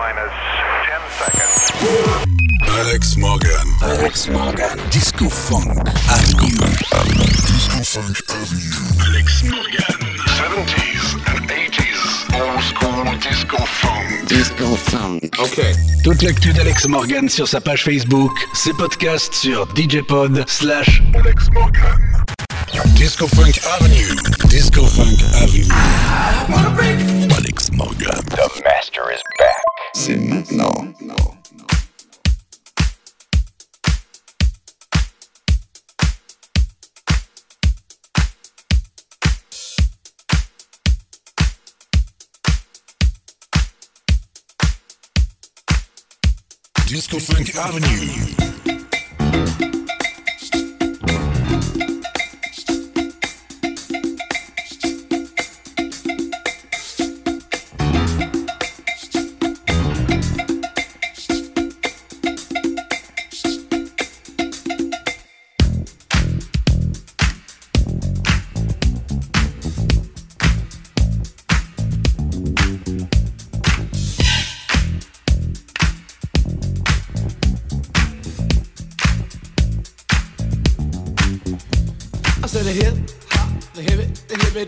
minus 10 seconds. Alex Morgan. Alex Morgan. Disco Funk Avenue. Disco Funk Avenue. Alex Morgan. 70s and 80s. Old school disco funk. Disco Funk. Ok. Toute l'actu d'Alex Morgan sur sa page Facebook, ses podcasts sur djpod slash Alex Morgan. Disco Funk Avenue. Disco Funk Avenue. Alex Morgan. The master is back. C'est maintenant. Disco Funk Avenue.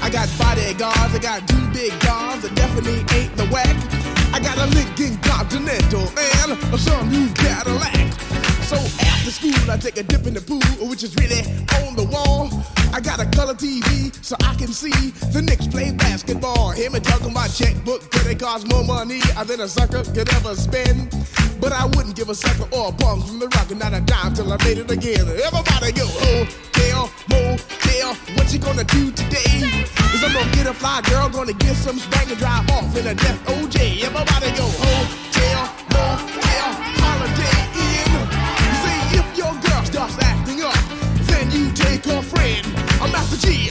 I got bodyguards, I got two big guns that definitely ain't the whack. I got a Lincoln Continental and a some new Cadillac. So after school, I take a dip in the pool, which is really on the wall. I got a color TV so I can see the Knicks play basketball. Hear me talking my checkbook, cause it costs more money than a sucker could ever spend. But I wouldn't give a sucker or a punk from the rock and not a dime till I made it again. Everybody go, hotel, motel, what you gonna do today? Is I'm gonna get a fly girl, gonna get some spank and drive off in a death OJ. Everybody go, hotel, motel, holiday in. See, if your girl starts acting up, then you take her friend. I'm Master Gee,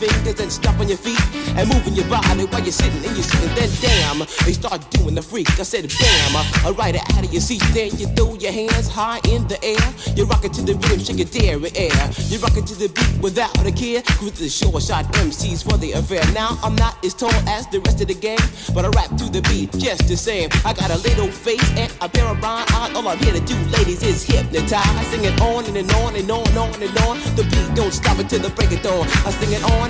fingers and stomping your feet and moving your body while you're sitting and you're sitting. Then damn, they start doing the freak. I said bam, I ride it out of your seat. Then you throw your hands high in the air. You rock it to the rhythm, shake your dairy air. You rock it to the beat without a care. Cruise the short shot MCs for the affair. Now I'm not as tall as the rest of the gang, but I rap to the beat just the same. I got a little face and a pair of rhyme eyes. All I'm here to do, ladies, is hypnotize. Sing it on and, and on and on and on and on. The beat don't stop until the break of dawn. I sing it on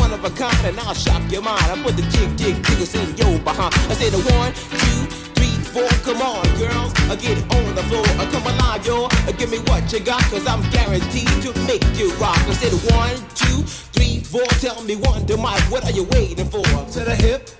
one of a kind and I'll shock your mind. I put the jig, jig, jiggles in your behind. I say the one, two, three, four. Come on, girls, uh, get on the floor. Uh, come alive, yo. Uh, give me what you got, cause I'm guaranteed to make you rock. I said one, two, three, four. Tell me one, to Mike, what are you waiting for? To the hip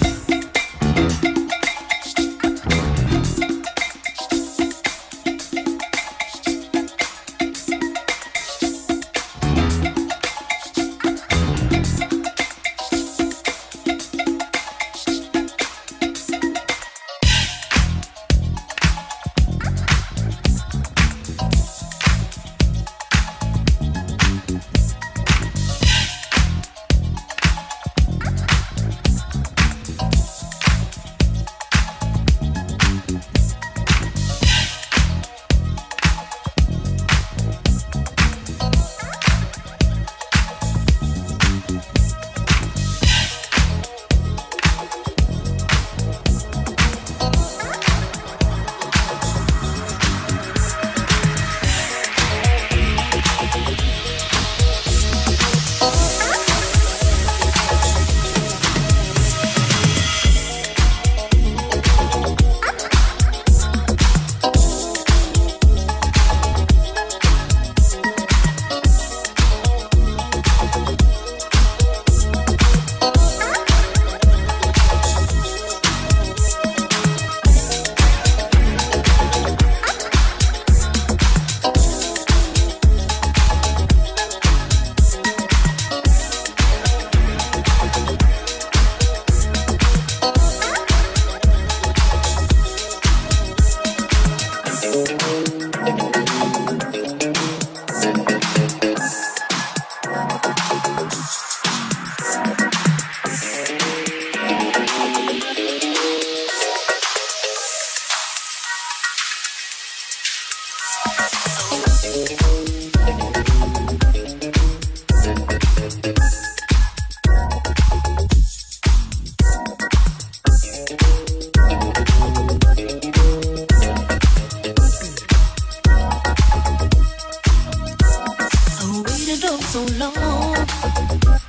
Did I do wrong?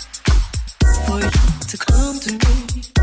to all a mystery.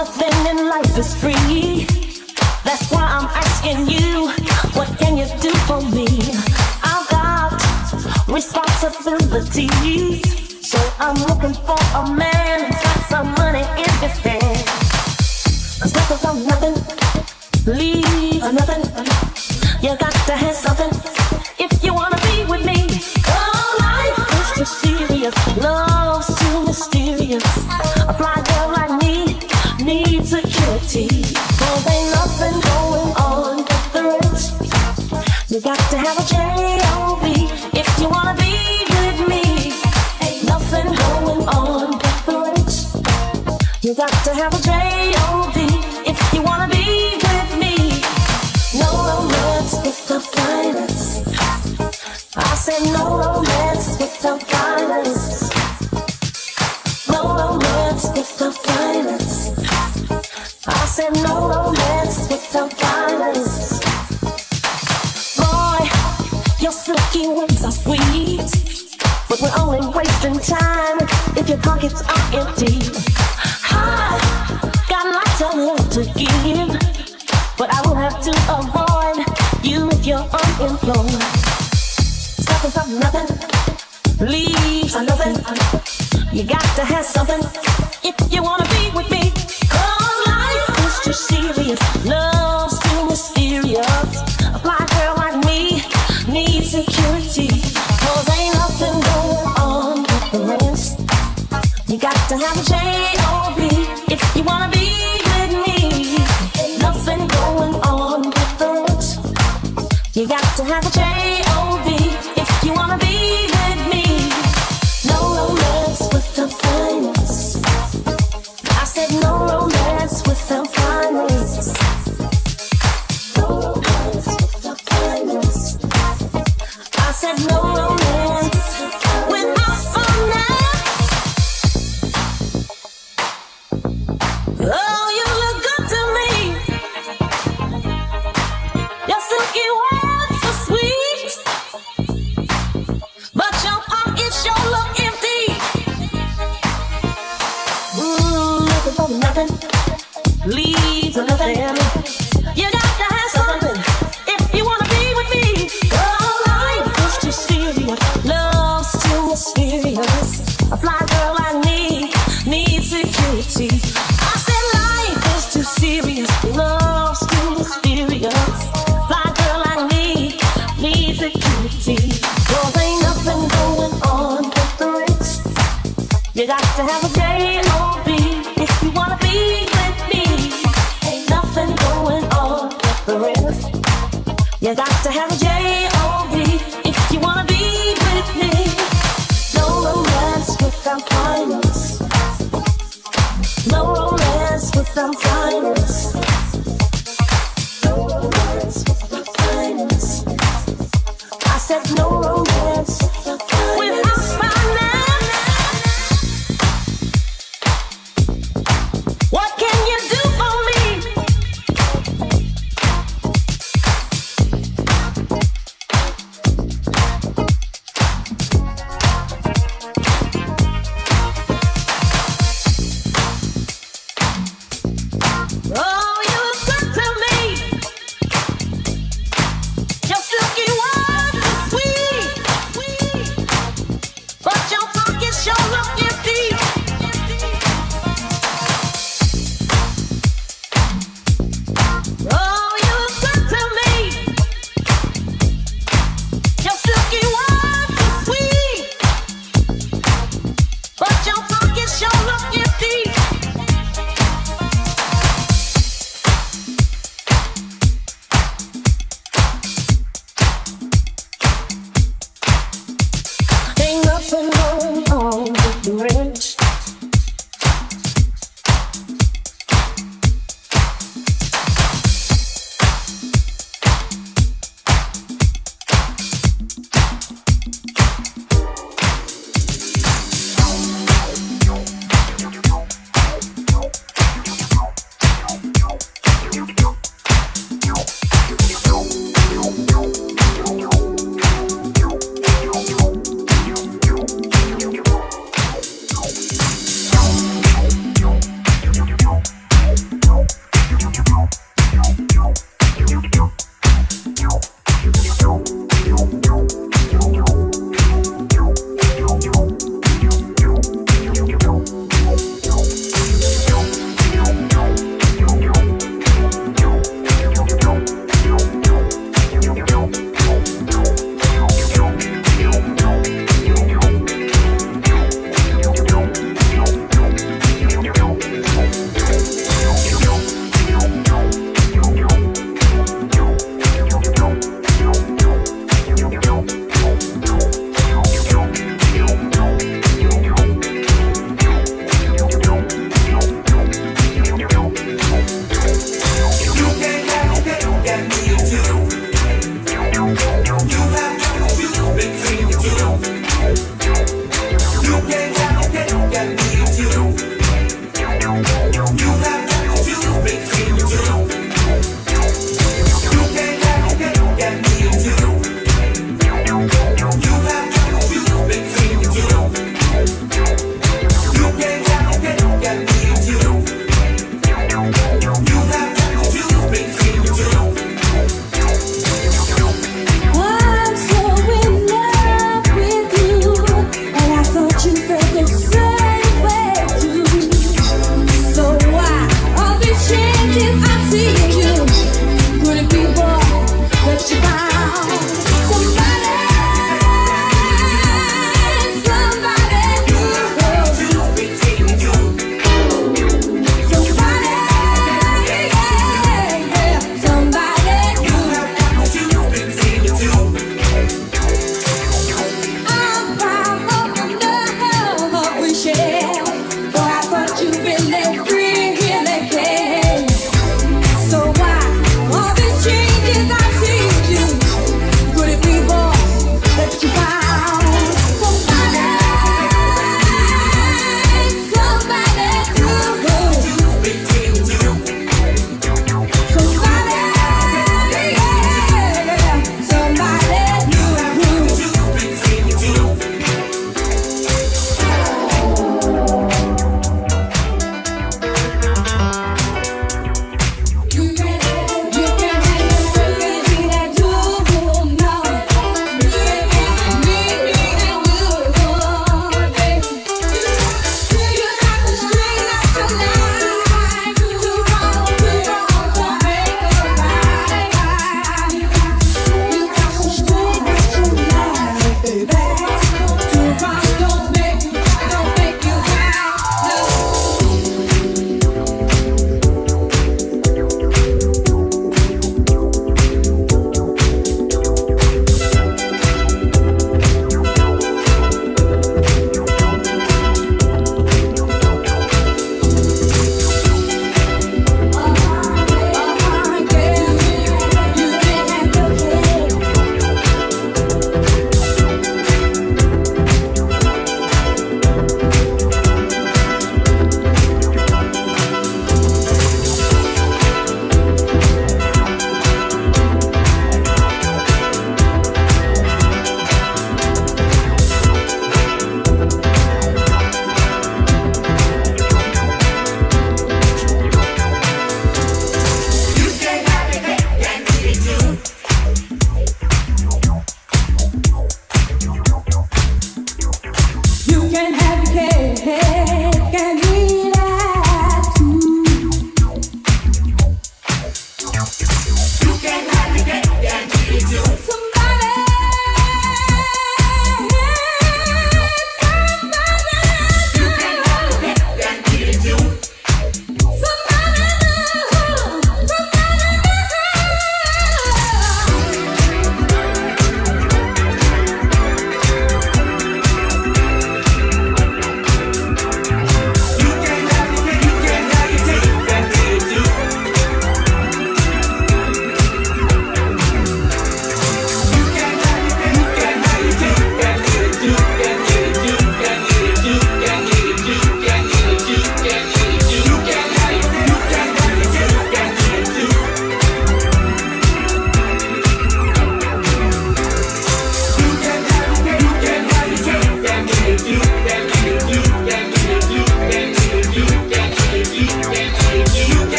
Nothing in life is free. That's why I'm asking you, what can you do for me? I've got responsibilities, so I'm looking for a man who's got some money in his hand. Cause nothing's on nothing, leave or nothing. You got to have something if you wanna be with me. Oh, life is too serious. Love pockets are empty.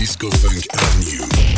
Disco Funk Avenue.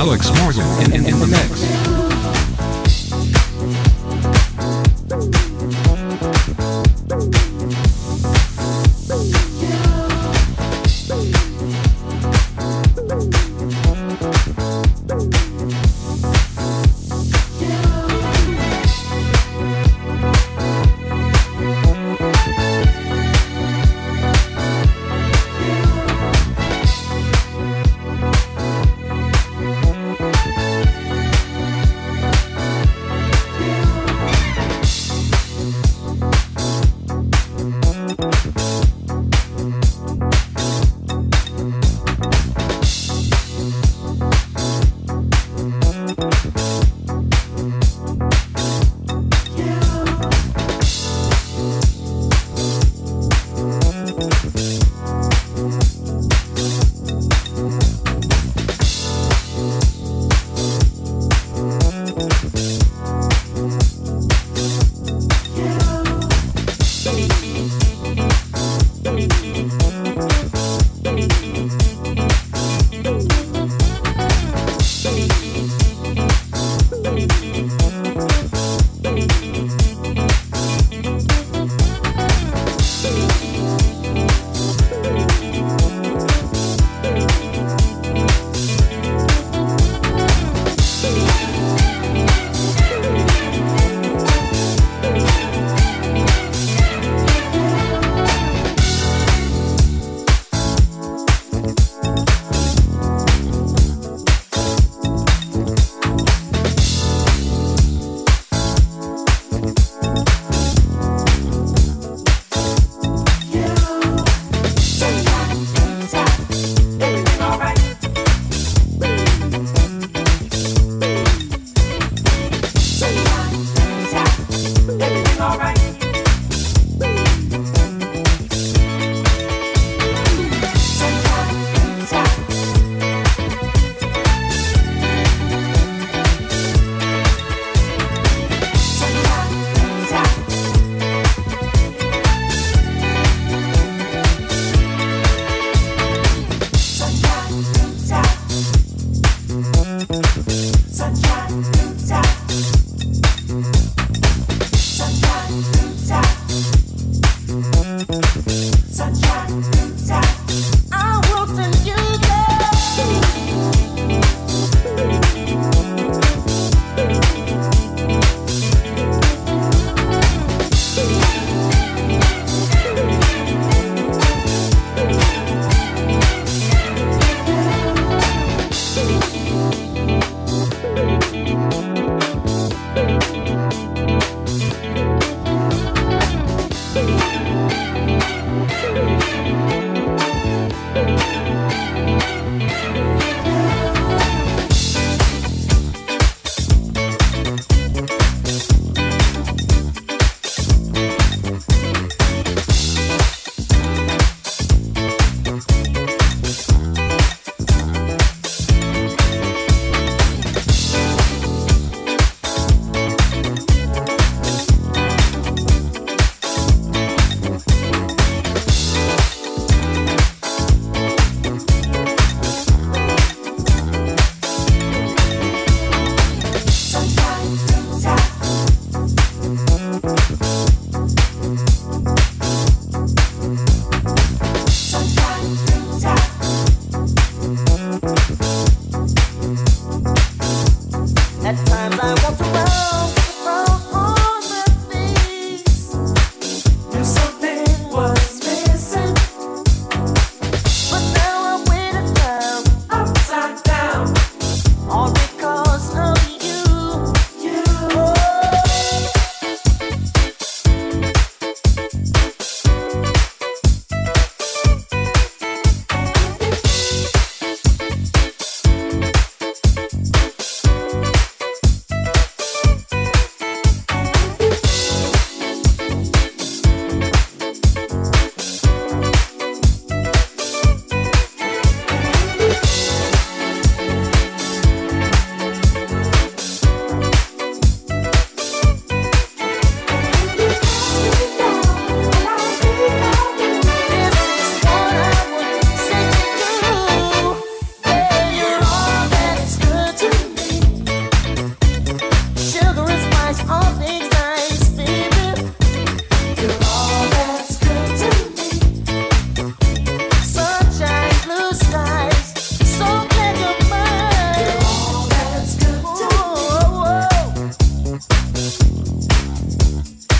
Alex Morgan. In, in, in the mix.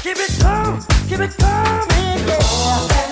Keep it coming, keep it coming, yeah.